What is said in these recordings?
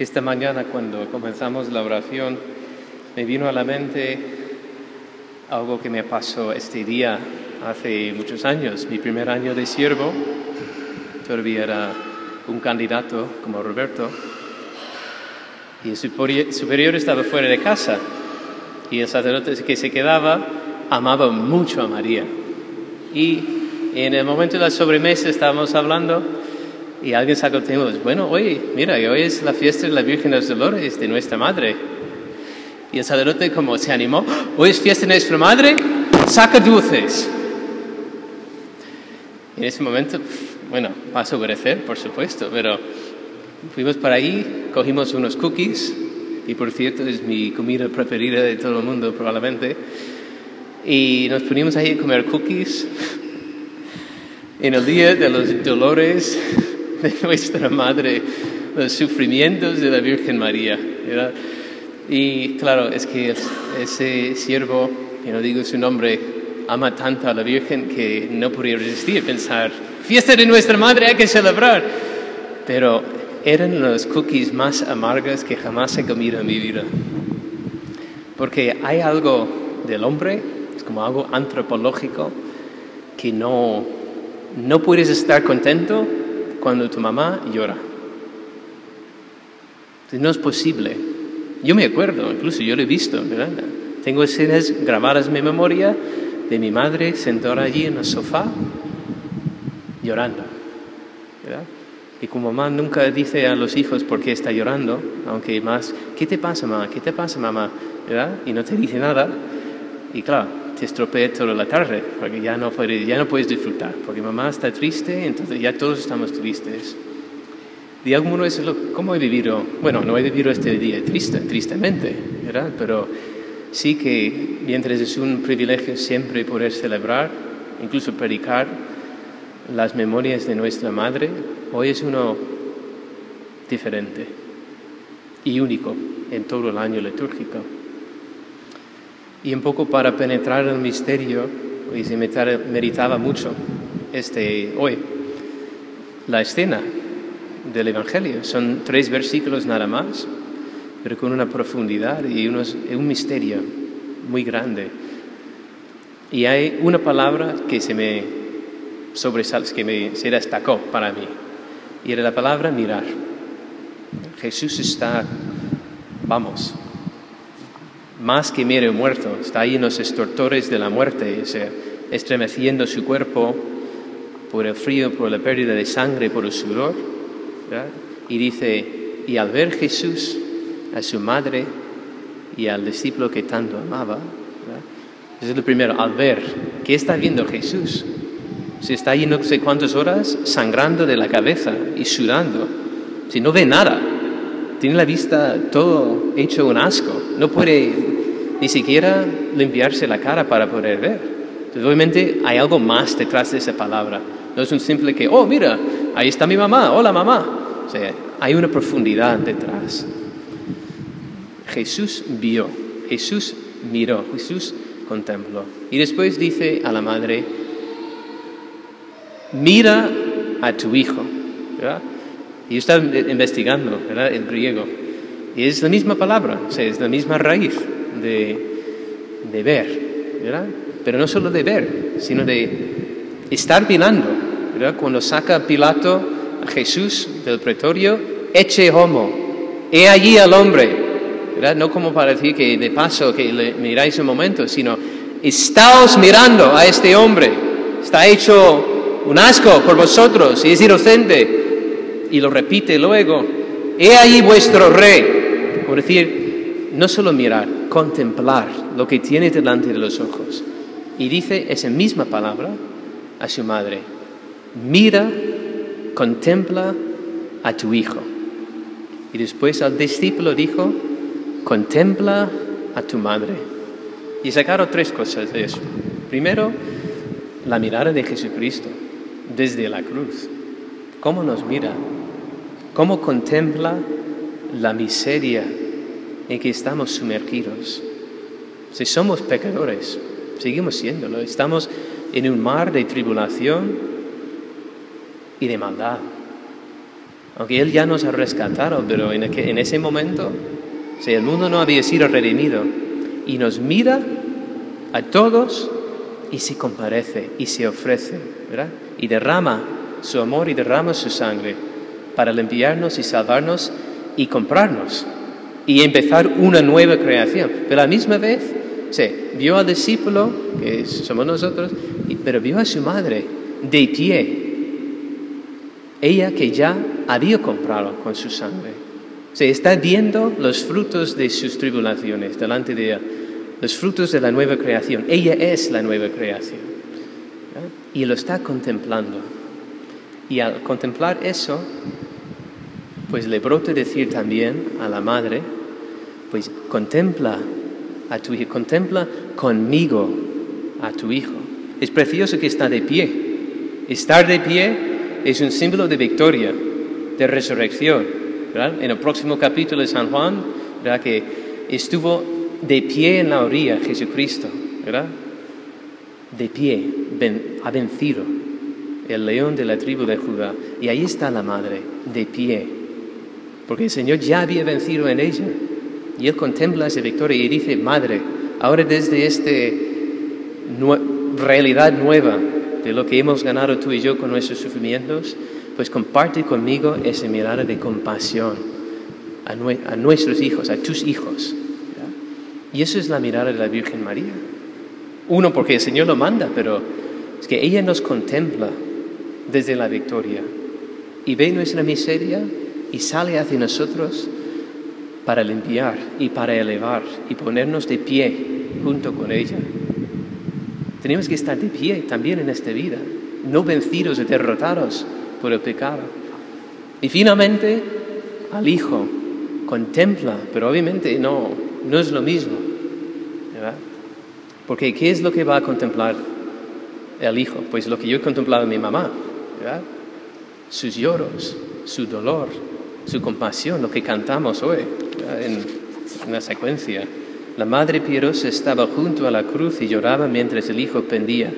Esta mañana cuando comenzamos la oración me vino a la mente algo que me pasó este día hace muchos años, mi primer año de siervo, todavía era un candidato como Roberto, y el superior estaba fuera de casa, y el sacerdote que se quedaba amaba mucho a María. Y en el momento de la sobremesa estábamos hablando y alguien sacó el tema, bueno, oye, mira, hoy es la fiesta de la Virgen de los Dolores, de nuestra Madre. Y el sacerdote como se animó, hoy es fiesta de nuestra Madre, saca dulces. en ese momento, bueno, vas a obedecer, por supuesto, pero fuimos para ahí, cogimos unos cookies, y por cierto es mi comida preferida de todo el mundo probablemente, y nos pusimos ahí a comer cookies en el día de los dolores de nuestra Madre, los sufrimientos de la Virgen María. Y claro, es que ese siervo, que no digo su nombre, ama tanto a la Virgen que no podía resistir pensar, fiesta de nuestra Madre hay que celebrar. Pero eran los cookies más amargas que jamás he comido en mi vida. Porque hay algo del hombre, es como algo antropológico, que no, no puedes estar contento cuando tu mamá llora. No es posible. Yo me acuerdo, incluso yo lo he visto, ¿verdad? Tengo escenas grabadas en mi memoria de mi madre sentada allí en el sofá llorando. ¿verdad? Y como mamá nunca dice a los hijos por qué está llorando, aunque más, ¿qué te pasa mamá? ¿Qué te pasa mamá? ¿verdad? Y no te dice nada. Y claro, te estropea toda la tarde, porque ya no, puedes, ya no puedes disfrutar, porque mamá está triste, entonces ya todos estamos tristes. Algún modo es cómo he vivido, bueno, no he vivido este día triste, tristemente, ¿verdad? Pero sí que mientras es un privilegio siempre poder celebrar, incluso predicar las memorias de nuestra madre, hoy es uno diferente y único en todo el año litúrgico. Y un poco para penetrar el misterio, y se meditaba mucho este, hoy, la escena del Evangelio. Son tres versículos nada más, pero con una profundidad y un misterio muy grande. Y hay una palabra que se me sobresale, que me, se destacó para mí, y era la palabra mirar. Jesús está, vamos, más que mire muerto, está ahí en los estortores de la muerte, estremeciendo su cuerpo por el frío, por la pérdida de sangre, por el sudor. Y dice, y al ver Jesús, a su madre y al discípulo que tanto amaba, eso es lo primero, al ver, ¿qué está viendo Jesús? Si está ahí no sé cuántas horas sangrando de la cabeza y sudando, si no ve nada, tiene la vista todo hecho un asco, no puede ni siquiera limpiarse la cara para poder ver. Entonces, obviamente hay algo más detrás de esa palabra. No es un simple que, oh, mira, ahí está mi mamá, hola mamá. O sea, hay una profundidad detrás. Jesús vio, Jesús miró, Jesús contempló. Y después dice a la madre, mira a tu hijo. ¿verdad? Y yo estaba investigando ¿verdad? el griego. Y es la misma palabra, o sea, es la misma raíz de, de ver. ¿verdad? Pero no solo de ver, sino de estar mirando. ¿verdad? Cuando saca Pilato a Jesús del pretorio, eche homo, he allí al hombre. ¿verdad? No como para decir que de paso que le miráis un momento, sino estáos mirando a este hombre. Está hecho un asco por vosotros y es inocente y lo repite luego, he ahí vuestro rey. Por decir, no solo mirar, contemplar lo que tiene delante de los ojos. Y dice esa misma palabra a su madre, mira, contempla a tu hijo. Y después al discípulo dijo, contempla a tu madre. Y sacaron tres cosas de eso. Primero, la mirada de Jesucristo desde la cruz. ¿Cómo nos mira? cómo contempla la miseria en que estamos sumergidos. Si somos pecadores, seguimos siéndolo, estamos en un mar de tribulación y de maldad. Aunque Él ya nos ha rescatado, pero en, en ese momento, si el mundo no había sido redimido, y nos mira a todos y se comparece y se ofrece, ¿verdad? Y derrama su amor y derrama su sangre para limpiarnos y salvarnos y comprarnos y empezar una nueva creación. Pero a la misma vez, sí, vio al discípulo, que somos nosotros, pero vio a su madre de pie, ella que ya había comprado con su sangre. Se está viendo los frutos de sus tribulaciones delante de ella, los frutos de la nueva creación. Ella es la nueva creación. Y lo está contemplando. Y al contemplar eso, pues le brota decir también a la madre, pues contempla a tu hijo, contempla conmigo a tu hijo. Es precioso que está de pie. Estar de pie es un símbolo de victoria, de resurrección. En el próximo capítulo de San Juan, ¿verdad? que estuvo de pie en la orilla Jesucristo, ¿verdad? De pie, ha vencido el león de la tribu de Judá. Y ahí está la madre, de pie, porque el Señor ya había vencido en ella. Y él contempla esa victoria y dice, madre, ahora desde esta realidad nueva de lo que hemos ganado tú y yo con nuestros sufrimientos, pues comparte conmigo esa mirada de compasión a, nuestros hijos, a tus hijos. Y eso es la mirada de la Virgen María. Uno, porque el Señor lo manda, pero es que ella nos contempla desde la victoria y ve nuestra miseria y sale hacia nosotros para limpiar y para elevar y ponernos de pie junto con ella. Tenemos que estar de pie también en esta vida, no vencidos o derrotados por el pecado. Y finalmente, al Hijo contempla, pero obviamente no, no es lo mismo. ¿verdad? Porque ¿qué es lo que va a contemplar el Hijo? Pues lo que yo he contemplado en mi mamá, sus lloros, su dolor, su compasión, lo que cantamos hoy en la secuencia. La madre piadosa estaba junto a la cruz y lloraba mientras el hijo pendía,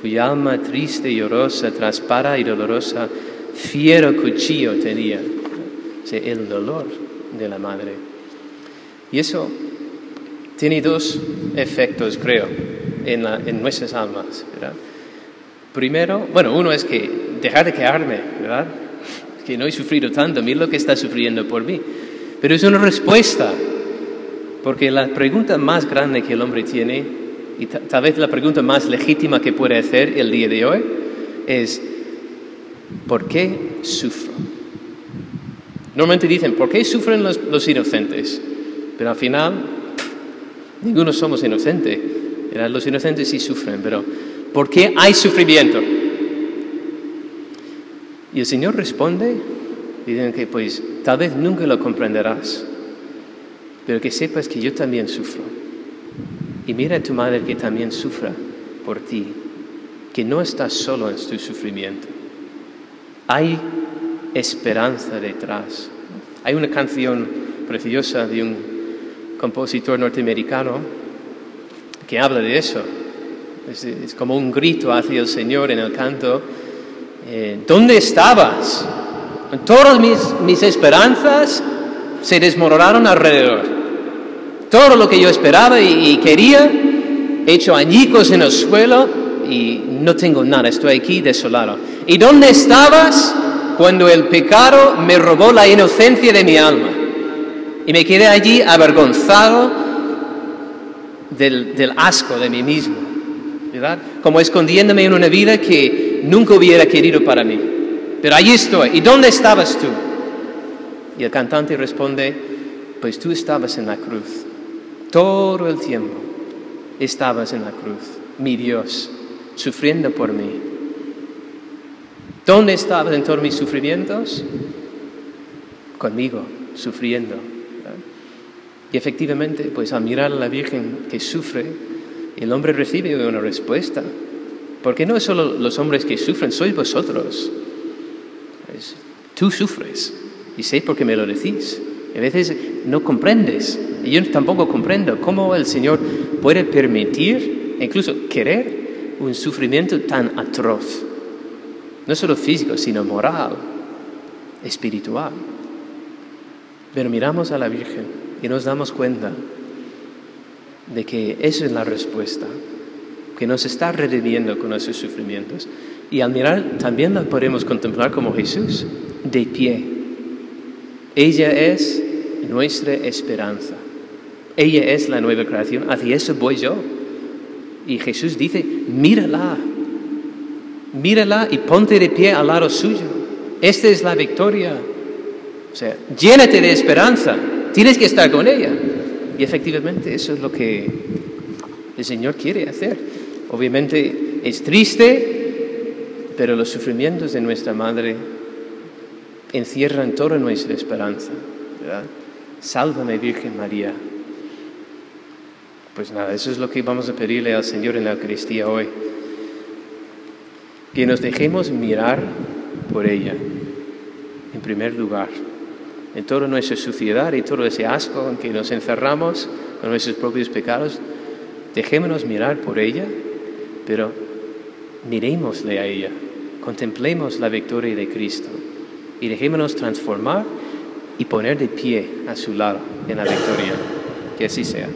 cuya alma triste y llorosa, traspara y dolorosa, fiero cuchillo tenía. O el dolor de la madre. Y eso tiene dos efectos, creo, en, en nuestras almas. ¿verdad? Primero, bueno, uno es que dejar de quejarme, ¿verdad? Que no he sufrido tanto, mira lo que está sufriendo por mí. Pero es una respuesta, porque la pregunta más grande que el hombre tiene, y tal vez la pregunta más legítima que puede hacer el día de hoy, es, ¿por qué sufro? Normalmente dicen, ¿por qué sufren los, inocentes? Pero al final, ninguno somos inocentes. Los inocentes sí sufren, pero ¿por qué hay sufrimiento? Y el Señor responde, dicen que pues tal vez nunca lo comprenderás, pero que sepas que yo también sufro. Y mira a tu madre que también sufra por ti, que no estás solo en tu sufrimiento. Hay esperanza detrás. Hay una canción preciosa de un compositor norteamericano que habla de eso. Es, como un grito hacia el Señor en el canto. Eh, ¿Dónde estabas? Todas mis, mis esperanzas se desmoronaron alrededor. Todo lo que yo esperaba y, y quería, he hecho añicos en el suelo y no tengo nada, estoy aquí desolado. ¿Y dónde estabas cuando el pecado me robó la inocencia de mi alma? Y me quedé allí avergonzado del, del asco de mí mismo, ¿verdad? Como escondiéndome en una vida que nunca hubiera querido para mí. Pero allí estoy. ¿Y dónde estabas tú? Y el cantante responde, pues tú estabas en la cruz. Todo el tiempo estabas en la cruz, mi Dios, sufriendo por mí. ¿Dónde estabas en todos mis sufrimientos? Conmigo, sufriendo. Y efectivamente, pues al mirar a la Virgen que sufre, el hombre recibe una respuesta. Porque no es solo los hombres que sufren, sois vosotros. Tú sufres y sé por qué me lo decís. A veces no comprendes y yo tampoco comprendo cómo el Señor puede permitir, incluso querer, un sufrimiento tan atroz. No solo físico, sino moral. espiritual. Pero miramos a la Virgen y nos damos cuenta de que esa es la respuesta, que nos está redimiendo con nuestros sufrimientos. Y al mirar también la podemos contemplar como Jesús, de pie. Ella es nuestra esperanza. Ella es la nueva creación. Hacia eso voy yo. Y Jesús dice, mírala, mírala y ponte de pie al lado suyo. Esta es la victoria. O sea, llénate de esperanza. Tienes que estar con ella. Y efectivamente eso es lo que el Señor quiere hacer. Obviamente es triste, pero los sufrimientos de nuestra Madre encierran toda nuestra esperanza. Sálvame, Virgen María. Pues nada, eso es lo que vamos a pedirle al Señor en la Eucaristía hoy. Que nos dejemos mirar por ella, en primer lugar, en toda nuestra suciedad y todo ese asco en que nos encerramos con nuestros propios pecados. Dejémonos mirar por ella, pero miremosle a ella, contemplemos la victoria de Cristo y dejémonos transformar y poner de pie a su lado en la victoria. Que así sea.